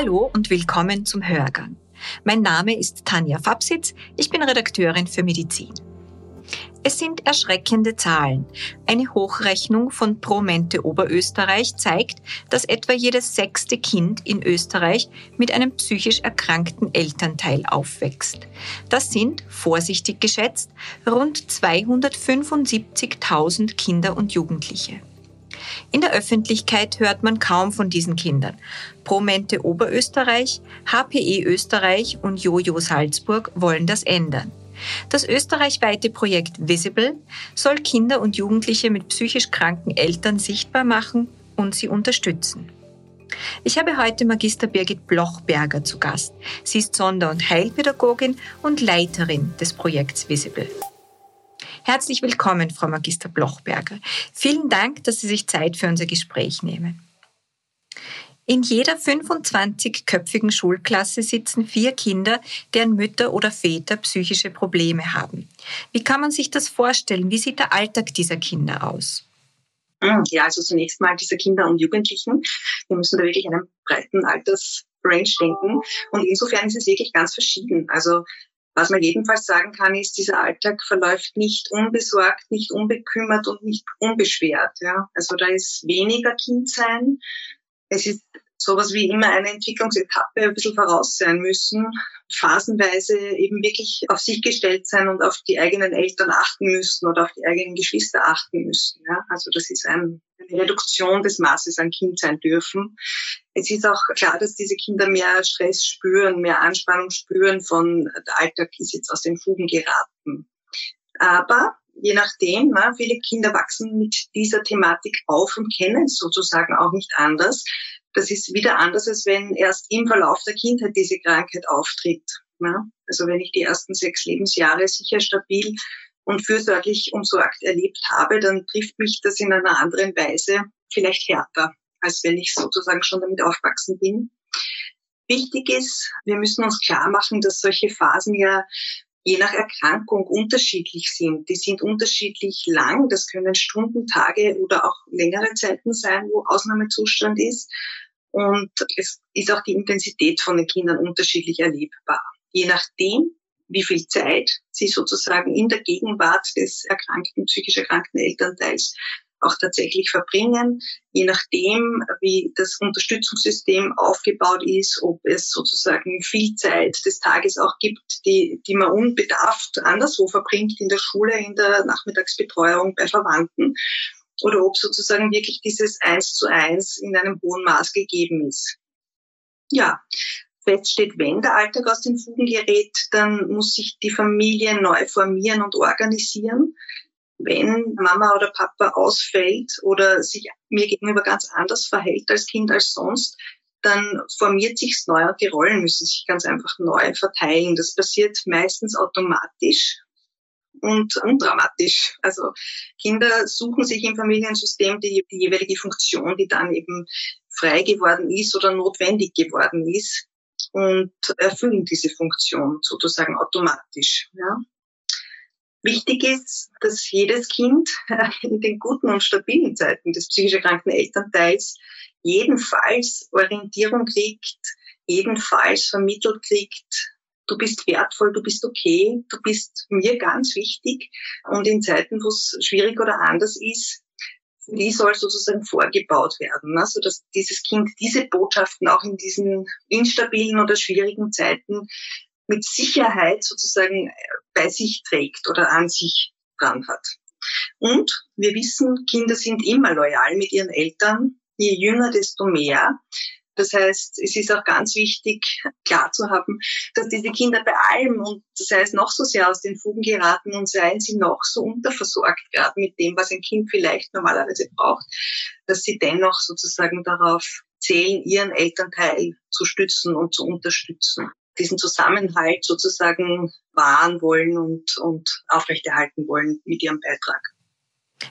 Hallo und willkommen zum Hörgang. Mein Name ist Tanja Fabsitz, ich bin Redakteurin für Medizin. Es sind erschreckende Zahlen. Eine Hochrechnung von Promente Oberösterreich zeigt, dass etwa jedes sechste Kind in Österreich mit einem psychisch erkrankten Elternteil aufwächst. Das sind, vorsichtig geschätzt, rund 275.000 Kinder und Jugendliche. In der Öffentlichkeit hört man kaum von diesen Kindern. Promente Oberösterreich, HPE Österreich und Jojo Salzburg wollen das ändern. Das österreichweite Projekt Visible soll Kinder und Jugendliche mit psychisch kranken Eltern sichtbar machen und sie unterstützen. Ich habe heute Magister Birgit Blochberger zu Gast. Sie ist Sonder- und Heilpädagogin und Leiterin des Projekts Visible. Herzlich willkommen, Frau Magister Blochberger. Vielen Dank, dass Sie sich Zeit für unser Gespräch nehmen. In jeder 25-köpfigen Schulklasse sitzen vier Kinder, deren Mütter oder Väter psychische Probleme haben. Wie kann man sich das vorstellen? Wie sieht der Alltag dieser Kinder aus? Hm, ja, also zunächst mal diese Kinder und Jugendlichen. Wir müssen da wirklich einen breiten Altersrange denken. Und insofern ist es wirklich ganz verschieden. Also was man jedenfalls sagen kann, ist, dieser Alltag verläuft nicht unbesorgt, nicht unbekümmert und nicht unbeschwert. Ja. Also da ist weniger Kindsein, es ist sowas wie immer eine Entwicklungsetappe ein bisschen voraus sein müssen, phasenweise eben wirklich auf sich gestellt sein und auf die eigenen Eltern achten müssen oder auf die eigenen Geschwister achten müssen. Ja? Also das ist ein, eine Reduktion des Maßes an Kind sein dürfen. Es ist auch klar, dass diese Kinder mehr Stress spüren, mehr Anspannung spüren von der Alltag ist jetzt aus den Fugen geraten. Aber je nachdem, na, viele Kinder wachsen mit dieser Thematik auf und kennen es sozusagen auch nicht anders. Das ist wieder anders, als wenn erst im Verlauf der Kindheit diese Krankheit auftritt. Na? Also wenn ich die ersten sechs Lebensjahre sicher stabil und fürsorglich umsorgt erlebt habe, dann trifft mich das in einer anderen Weise vielleicht härter, als wenn ich sozusagen schon damit aufwachsen bin. Wichtig ist, wir müssen uns klar machen, dass solche Phasen ja je nach Erkrankung unterschiedlich sind. Die sind unterschiedlich lang. Das können Stunden, Tage oder auch längere Zeiten sein, wo Ausnahmezustand ist. Und es ist auch die Intensität von den Kindern unterschiedlich erlebbar. Je nachdem, wie viel Zeit sie sozusagen in der Gegenwart des erkrankten, psychisch erkrankten Elternteils auch tatsächlich verbringen, je nachdem, wie das Unterstützungssystem aufgebaut ist, ob es sozusagen viel Zeit des Tages auch gibt, die, die man unbedarft anderswo verbringt, in der Schule, in der Nachmittagsbetreuung, bei Verwandten, oder ob sozusagen wirklich dieses Eins zu eins in einem hohen Maß gegeben ist. Ja, feststeht, wenn der Alltag aus den Fugen gerät, dann muss sich die Familie neu formieren und organisieren wenn Mama oder Papa ausfällt oder sich mir gegenüber ganz anders verhält als Kind als sonst, dann formiert sich's neu und die Rollen müssen sich ganz einfach neu verteilen. Das passiert meistens automatisch und undramatisch. Also Kinder suchen sich im Familiensystem die, die jeweilige Funktion, die dann eben frei geworden ist oder notwendig geworden ist und erfüllen diese Funktion sozusagen automatisch. Ja. Wichtig ist, dass jedes Kind in den guten und stabilen Zeiten des psychisch erkrankten Elternteils jedenfalls Orientierung kriegt, jedenfalls vermittelt kriegt, du bist wertvoll, du bist okay, du bist mir ganz wichtig. Und in Zeiten, wo es schwierig oder anders ist, die soll sozusagen vorgebaut werden, ne? sodass dieses Kind diese Botschaften auch in diesen instabilen oder schwierigen Zeiten mit Sicherheit sozusagen äh, bei sich trägt oder an sich dran hat. Und wir wissen, Kinder sind immer loyal mit ihren Eltern. Je jünger, desto mehr. Das heißt, es ist auch ganz wichtig, klar zu haben, dass diese Kinder bei allem und sei es noch so sehr aus den Fugen geraten und seien sie noch so unterversorgt gerade mit dem, was ein Kind vielleicht normalerweise braucht, dass sie dennoch sozusagen darauf zählen, ihren Elternteil zu stützen und zu unterstützen diesen Zusammenhalt sozusagen wahren wollen und, und aufrechterhalten wollen mit ihrem Beitrag.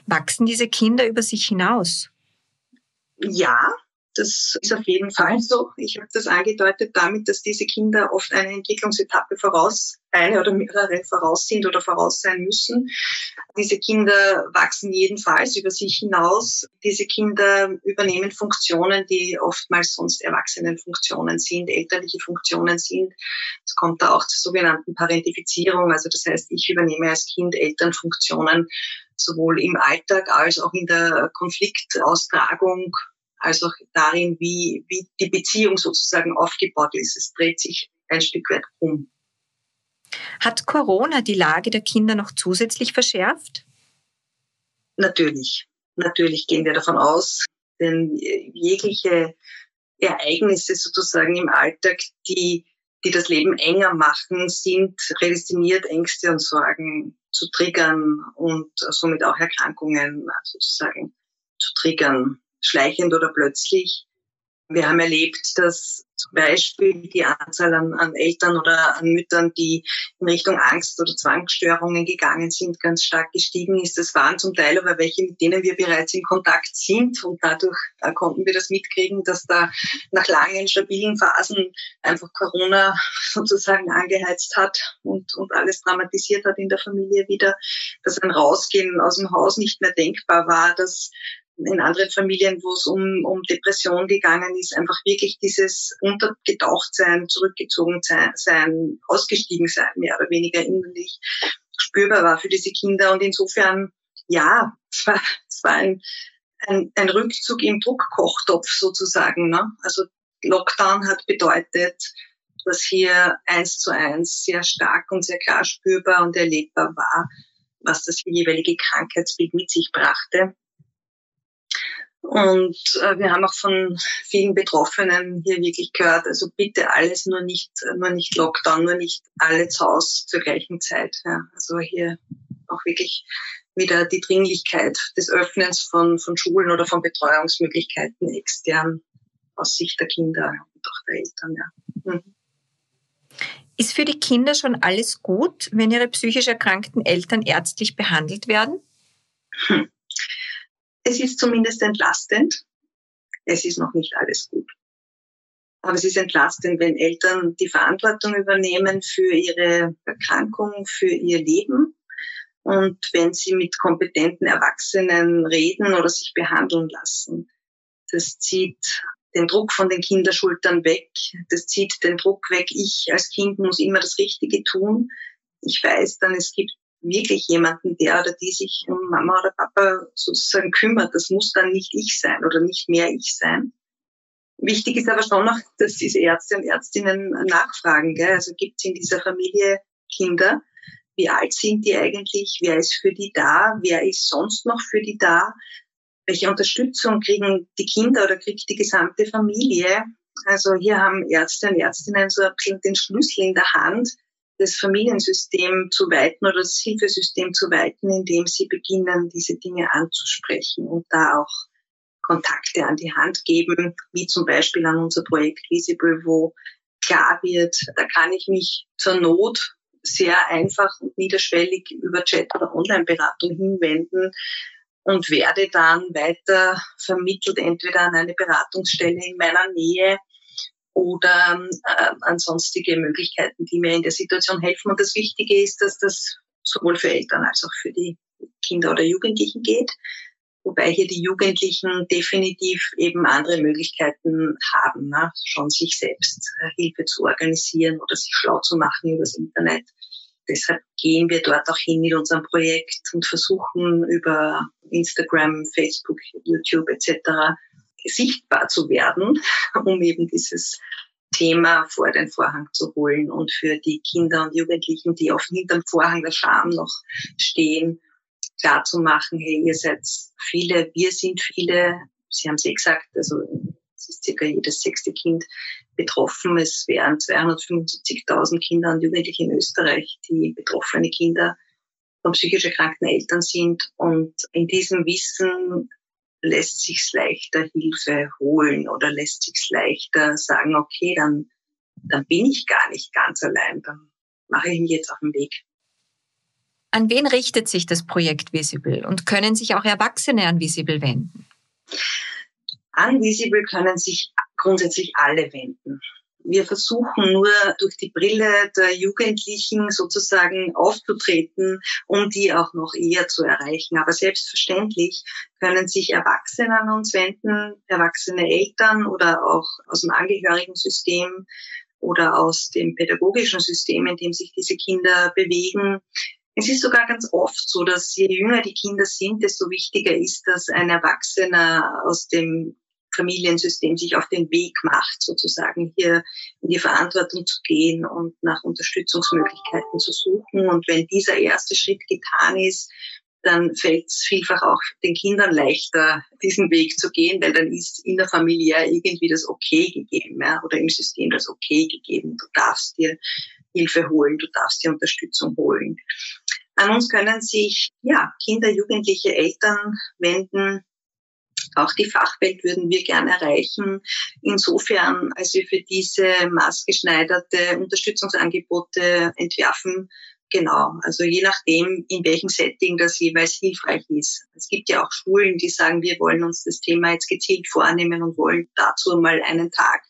Wachsen diese Kinder über sich hinaus? Ja, das ist auf jeden Fall so. Ich habe das angedeutet damit, dass diese Kinder oft eine Entwicklungsetappe voraus, eine oder mehrere voraus sind oder voraus sein müssen. Diese Kinder wachsen jedenfalls über sich hinaus. Diese Kinder übernehmen Funktionen, die oftmals sonst Erwachsenenfunktionen sind, elterliche Funktionen sind. Es kommt da auch zur sogenannten Parentifizierung. Also das heißt, ich übernehme als Kind Elternfunktionen sowohl im Alltag als auch in der Konfliktaustragung als auch darin, wie, wie die Beziehung sozusagen aufgebaut ist. Es dreht sich ein Stück weit um. Hat Corona die Lage der Kinder noch zusätzlich verschärft? Natürlich. Natürlich gehen wir davon aus, denn jegliche Ereignisse sozusagen im Alltag, die, die das Leben enger machen, sind prädestiniert, Ängste und Sorgen zu triggern und somit auch Erkrankungen sozusagen zu triggern schleichend oder plötzlich. Wir haben erlebt, dass zum Beispiel die Anzahl an, an, Eltern oder an Müttern, die in Richtung Angst oder Zwangsstörungen gegangen sind, ganz stark gestiegen ist. Das waren zum Teil aber welche, mit denen wir bereits in Kontakt sind und dadurch äh, konnten wir das mitkriegen, dass da nach langen, stabilen Phasen einfach Corona sozusagen angeheizt hat und, und alles dramatisiert hat in der Familie wieder, dass ein Rausgehen aus dem Haus nicht mehr denkbar war, dass in anderen Familien, wo es um, um Depression gegangen ist, einfach wirklich dieses untergetaucht sein, zurückgezogen sein, ausgestiegen sein, mehr oder weniger innerlich spürbar war für diese Kinder. Und insofern, ja, es war, es war ein, ein, ein Rückzug im Druckkochtopf sozusagen. Ne? Also Lockdown hat bedeutet, dass hier eins zu eins sehr stark und sehr klar spürbar und erlebbar war, was das jeweilige Krankheitsbild mit sich brachte. Und äh, wir haben auch von vielen Betroffenen hier wirklich gehört, also bitte alles nur nicht, nur nicht Lockdown, nur nicht alle zu Hause zur gleichen Zeit. Ja. Also hier auch wirklich wieder die Dringlichkeit des Öffnens von, von Schulen oder von Betreuungsmöglichkeiten extern aus Sicht der Kinder und auch der Eltern. Ja. Mhm. Ist für die Kinder schon alles gut, wenn ihre psychisch erkrankten Eltern ärztlich behandelt werden? Hm. Es ist zumindest entlastend. Es ist noch nicht alles gut. Aber es ist entlastend, wenn Eltern die Verantwortung übernehmen für ihre Erkrankung, für ihr Leben und wenn sie mit kompetenten Erwachsenen reden oder sich behandeln lassen. Das zieht den Druck von den Kinderschultern weg. Das zieht den Druck weg. Ich als Kind muss immer das Richtige tun. Ich weiß dann, es gibt wirklich jemanden, der oder die sich um Mama oder Papa sozusagen kümmert. Das muss dann nicht ich sein oder nicht mehr ich sein. Wichtig ist aber schon noch, dass diese Ärzte und Ärztinnen nachfragen. Gell? Also gibt es in dieser Familie Kinder? Wie alt sind die eigentlich? Wer ist für die da? Wer ist sonst noch für die da? Welche Unterstützung kriegen die Kinder oder kriegt die gesamte Familie? Also hier haben Ärzte und Ärztinnen so ein bisschen den Schlüssel in der Hand, das Familiensystem zu weiten oder das Hilfesystem zu weiten, indem sie beginnen, diese Dinge anzusprechen und da auch Kontakte an die Hand geben, wie zum Beispiel an unser Projekt Visible, wo klar wird, da kann ich mich zur Not sehr einfach und niederschwellig über Chat oder Online-Beratung hinwenden und werde dann weiter vermittelt, entweder an eine Beratungsstelle in meiner Nähe oder äh, an sonstige Möglichkeiten, die mir in der Situation helfen. Und das Wichtige ist, dass das sowohl für Eltern als auch für die Kinder oder Jugendlichen geht. Wobei hier die Jugendlichen definitiv eben andere Möglichkeiten haben, ne? schon sich selbst äh, Hilfe zu organisieren oder sich schlau zu machen übers Internet. Deshalb gehen wir dort auch hin mit unserem Projekt und versuchen über Instagram, Facebook, YouTube etc sichtbar zu werden, um eben dieses Thema vor den Vorhang zu holen und für die Kinder und Jugendlichen, die oft hinterm Vorhang der Scham noch stehen, klar zu machen, hey, ihr seid viele, wir sind viele. Sie haben es eh gesagt, also es ist circa jedes sechste Kind betroffen. Es wären 275.000 Kinder und Jugendliche in Österreich, die betroffene Kinder von psychisch erkrankten Eltern sind. Und in diesem Wissen lässt sich's leichter Hilfe holen oder lässt sich's leichter sagen, okay, dann, dann bin ich gar nicht ganz allein, dann mache ich mich jetzt auf den Weg. An wen richtet sich das Projekt Visible und können sich auch Erwachsene an Visible wenden? An Visible können sich grundsätzlich alle wenden. Wir versuchen nur durch die Brille der Jugendlichen sozusagen aufzutreten, um die auch noch eher zu erreichen. Aber selbstverständlich können sich Erwachsene an uns wenden, erwachsene Eltern oder auch aus dem Angehörigensystem oder aus dem pädagogischen System, in dem sich diese Kinder bewegen. Es ist sogar ganz oft so, dass je jünger die Kinder sind, desto wichtiger ist, dass ein Erwachsener aus dem Familiensystem sich auf den Weg macht, sozusagen hier in die Verantwortung zu gehen und nach Unterstützungsmöglichkeiten zu suchen. Und wenn dieser erste Schritt getan ist, dann fällt es vielfach auch den Kindern leichter, diesen Weg zu gehen, weil dann ist innerfamiliär irgendwie das Okay gegeben ja, oder im System das Okay gegeben. Du darfst dir Hilfe holen, du darfst dir Unterstützung holen. An uns können sich ja, Kinder, Jugendliche, Eltern wenden, auch die Fachwelt würden wir gerne erreichen. Insofern, als wir für diese maßgeschneiderte Unterstützungsangebote entwerfen, Genau, also je nachdem, in welchem Setting das jeweils hilfreich ist. Es gibt ja auch Schulen, die sagen, wir wollen uns das Thema jetzt gezielt vornehmen und wollen dazu mal einen Tag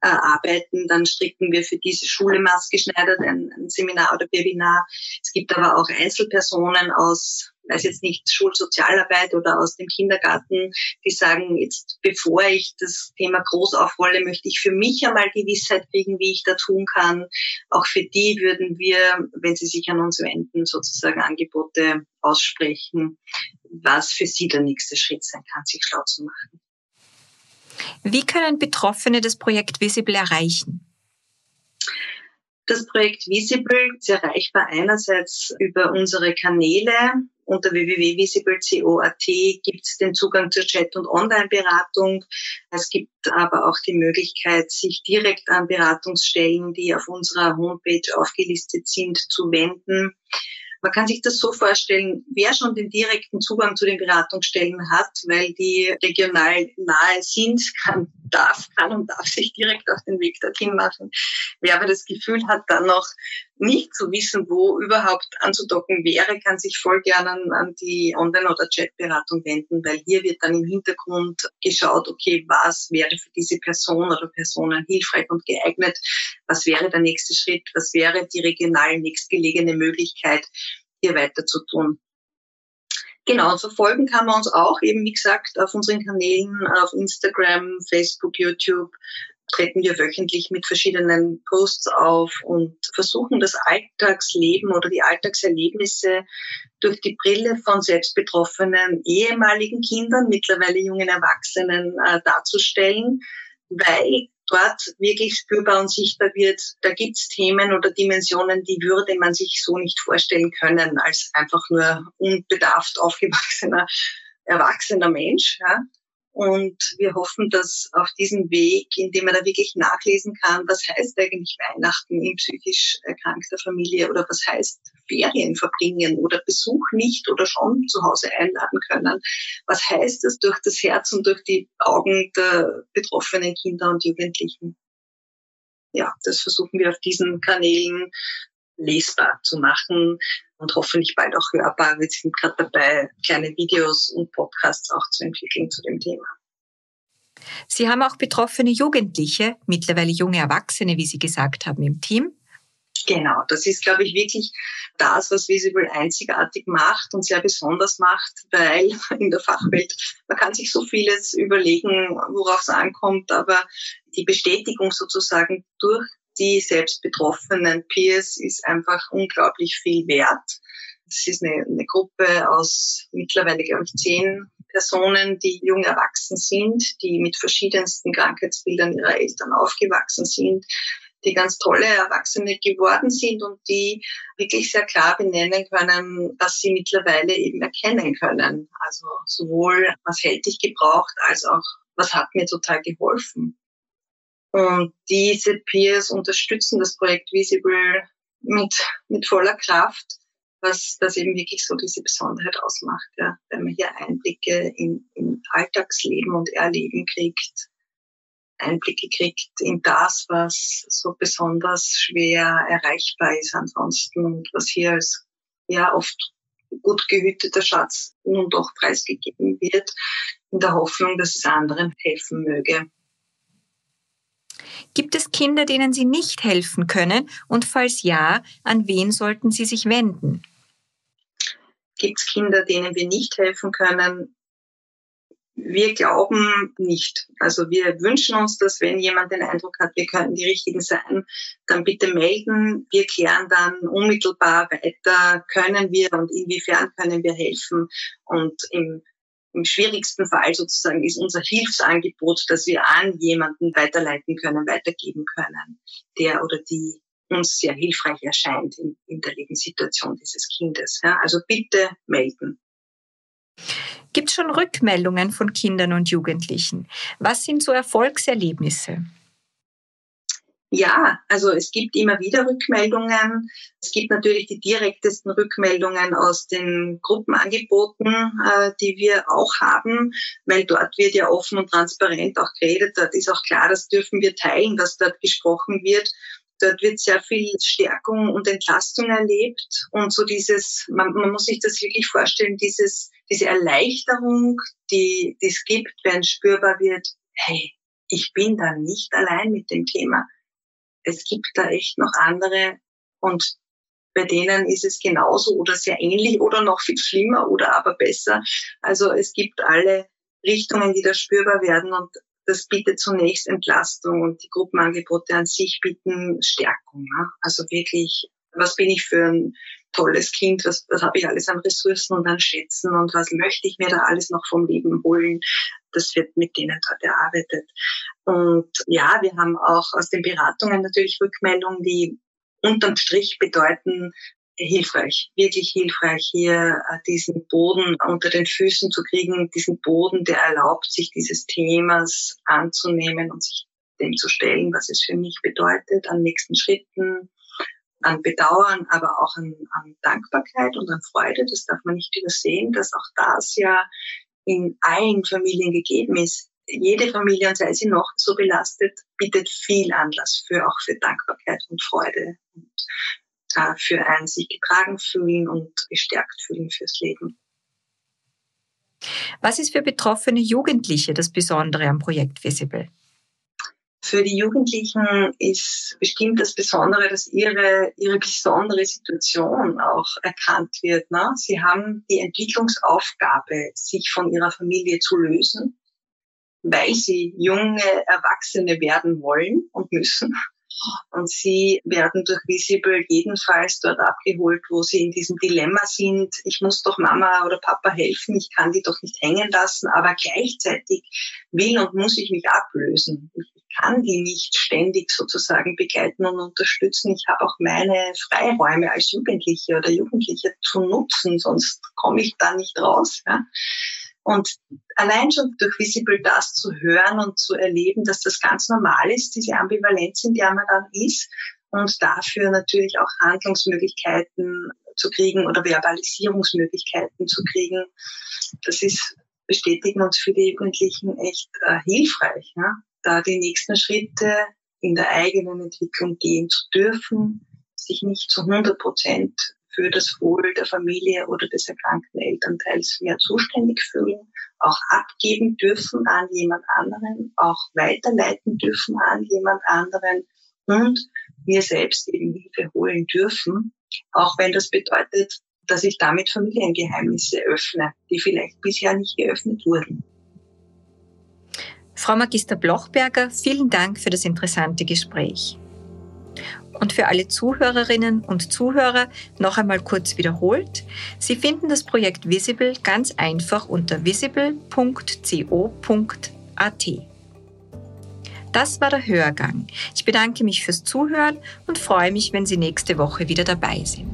äh, arbeiten. Dann stricken wir für diese Schule maßgeschneidert ein, ein Seminar oder Webinar. Es gibt aber auch Einzelpersonen aus weiß jetzt nicht, Schulsozialarbeit oder aus dem Kindergarten, die sagen, jetzt bevor ich das Thema groß aufrolle, möchte ich für mich einmal Gewissheit kriegen, wie ich da tun kann. Auch für die würden wir, wenn sie sich an uns wenden, sozusagen Angebote aussprechen, was für sie der nächste Schritt sein kann, sich schlau zu machen. Wie können Betroffene das Projekt Visible erreichen? Das Projekt Visible ist erreichbar einerseits über unsere Kanäle. Unter www.visible.co.at gibt es den Zugang zur Chat- und Online-Beratung. Es gibt aber auch die Möglichkeit, sich direkt an Beratungsstellen, die auf unserer Homepage aufgelistet sind, zu wenden. Man kann sich das so vorstellen, wer schon den direkten Zugang zu den Beratungsstellen hat, weil die regional nahe sind, kann, darf, kann und darf sich direkt auf den Weg dorthin machen. Wer aber das Gefühl hat, dann noch nicht zu wissen, wo überhaupt anzudocken wäre, kann sich voll gerne an, an die Online- oder Chatberatung wenden, weil hier wird dann im Hintergrund geschaut, okay, was wäre für diese Person oder Personen hilfreich und geeignet, was wäre der nächste Schritt, was wäre die regional nächstgelegene Möglichkeit, hier weiter zu tun. Genau, und verfolgen kann man uns auch eben, wie gesagt, auf unseren Kanälen, auf Instagram, Facebook, YouTube, treten wir wöchentlich mit verschiedenen Posts auf und versuchen das Alltagsleben oder die Alltagserlebnisse durch die Brille von selbstbetroffenen ehemaligen Kindern, mittlerweile jungen Erwachsenen äh, darzustellen, weil dort wirklich spürbar und sichtbar wird, da gibt's Themen oder Dimensionen, die würde man sich so nicht vorstellen können als einfach nur unbedarft aufgewachsener, erwachsener Mensch. Ja. Und wir hoffen, dass auf diesem Weg, indem man da wirklich nachlesen kann, was heißt eigentlich Weihnachten in psychisch erkrankter Familie oder was heißt Ferien verbringen oder Besuch nicht oder schon zu Hause einladen können. Was heißt das durch das Herz und durch die Augen der betroffenen Kinder und Jugendlichen? Ja, das versuchen wir auf diesen Kanälen lesbar zu machen und hoffentlich bald auch hörbar. Wir sind gerade dabei, kleine Videos und Podcasts auch zu entwickeln zu dem Thema. Sie haben auch betroffene Jugendliche, mittlerweile junge Erwachsene, wie Sie gesagt haben, im Team. Genau, das ist, glaube ich, wirklich das, was Visible einzigartig macht und sehr besonders macht, weil in der Fachwelt, man kann sich so vieles überlegen, worauf es ankommt, aber die Bestätigung sozusagen durch die selbst betroffenen Peers ist einfach unglaublich viel wert. Das ist eine, eine Gruppe aus mittlerweile, glaube ich, zehn Personen, die jung erwachsen sind, die mit verschiedensten Krankheitsbildern ihrer Eltern aufgewachsen sind, die ganz tolle Erwachsene geworden sind und die wirklich sehr klar benennen können, dass sie mittlerweile eben erkennen können. Also sowohl, was hätte ich gebraucht, als auch, was hat mir total geholfen. Und diese Peers unterstützen das Projekt Visible mit, mit voller Kraft, was das eben wirklich so diese Besonderheit ausmacht, ja, wenn man hier Einblicke in, in Alltagsleben und Erleben kriegt, Einblicke kriegt in das, was so besonders schwer erreichbar ist ansonsten und was hier als ja oft gut gehüteter Schatz nun doch preisgegeben wird, in der Hoffnung, dass es anderen helfen möge. Gibt es Kinder, denen Sie nicht helfen können? Und falls ja, an wen sollten Sie sich wenden? Gibt es Kinder, denen wir nicht helfen können? Wir glauben nicht. Also wir wünschen uns, dass wenn jemand den Eindruck hat, wir könnten die Richtigen sein, dann bitte melden. Wir klären dann unmittelbar weiter, können wir und inwiefern können wir helfen. Und im, im schwierigsten Fall sozusagen ist unser Hilfsangebot, dass wir an jemanden weiterleiten können, weitergeben können, der oder die uns sehr hilfreich erscheint in, in der Lebenssituation dieses Kindes. Ja, also bitte melden. Gibt es schon Rückmeldungen von Kindern und Jugendlichen? Was sind so Erfolgserlebnisse? Ja, also es gibt immer wieder Rückmeldungen. Es gibt natürlich die direktesten Rückmeldungen aus den Gruppenangeboten, äh, die wir auch haben, weil dort wird ja offen und transparent auch geredet. Dort ist auch klar, das dürfen wir teilen, was dort gesprochen wird. Dort wird sehr viel Stärkung und Entlastung erlebt und so dieses, man, man muss sich das wirklich vorstellen, dieses, diese Erleichterung, die, die es gibt, wenn spürbar wird, hey, ich bin da nicht allein mit dem Thema. Es gibt da echt noch andere und bei denen ist es genauso oder sehr ähnlich oder noch viel schlimmer oder aber besser. Also es gibt alle Richtungen, die da spürbar werden und das bietet zunächst Entlastung und die Gruppenangebote an sich bieten Stärkung. Ne? Also wirklich, was bin ich für ein tolles Kind, was, was habe ich alles an Ressourcen und an Schätzen und was möchte ich mir da alles noch vom Leben holen. Das wird mit denen dort erarbeitet. Und ja, wir haben auch aus den Beratungen natürlich Rückmeldungen, die unterm Strich bedeuten, hilfreich, wirklich hilfreich, hier äh, diesen Boden unter den Füßen zu kriegen, diesen Boden, der erlaubt, sich dieses Themas anzunehmen und sich dem zu stellen, was es für mich bedeutet, an nächsten Schritten, an Bedauern, aber auch an, an Dankbarkeit und an Freude. Das darf man nicht übersehen, dass auch das ja in allen Familien gegeben ist. Jede Familie, und sei sie noch so belastet, bietet viel Anlass für auch für Dankbarkeit und Freude und äh, für ein sich getragen fühlen und gestärkt fühlen fürs Leben. Was ist für betroffene Jugendliche das Besondere am Projekt Visible? Für die Jugendlichen ist bestimmt das Besondere, dass ihre, ihre besondere Situation auch erkannt wird. Ne? Sie haben die Entwicklungsaufgabe, sich von ihrer Familie zu lösen, weil sie junge Erwachsene werden wollen und müssen. Und sie werden durch Visible jedenfalls dort abgeholt, wo sie in diesem Dilemma sind. Ich muss doch Mama oder Papa helfen, ich kann die doch nicht hängen lassen, aber gleichzeitig will und muss ich mich ablösen. Ich kann die nicht ständig sozusagen begleiten und unterstützen. Ich habe auch meine Freiräume als Jugendliche oder Jugendliche zu nutzen, sonst komme ich da nicht raus. Ja. Und allein schon durch Visible das zu hören und zu erleben, dass das ganz normal ist, diese Ambivalenz, in der man dann ist und dafür natürlich auch Handlungsmöglichkeiten zu kriegen oder Verbalisierungsmöglichkeiten zu kriegen, das ist bestätigen uns für die Jugendlichen echt äh, hilfreich, ja? Da die nächsten Schritte in der eigenen Entwicklung gehen zu dürfen, sich nicht zu 100 Prozent für das Wohl der Familie oder des erkrankten Elternteils mehr zuständig fühlen, auch abgeben dürfen an jemand anderen, auch weiterleiten dürfen an jemand anderen und mir selbst eben Hilfe holen dürfen, auch wenn das bedeutet, dass ich damit Familiengeheimnisse öffne, die vielleicht bisher nicht geöffnet wurden. Frau Magister Blochberger, vielen Dank für das interessante Gespräch. Und für alle Zuhörerinnen und Zuhörer noch einmal kurz wiederholt. Sie finden das Projekt Visible ganz einfach unter visible.co.at. Das war der Hörgang. Ich bedanke mich fürs Zuhören und freue mich, wenn Sie nächste Woche wieder dabei sind.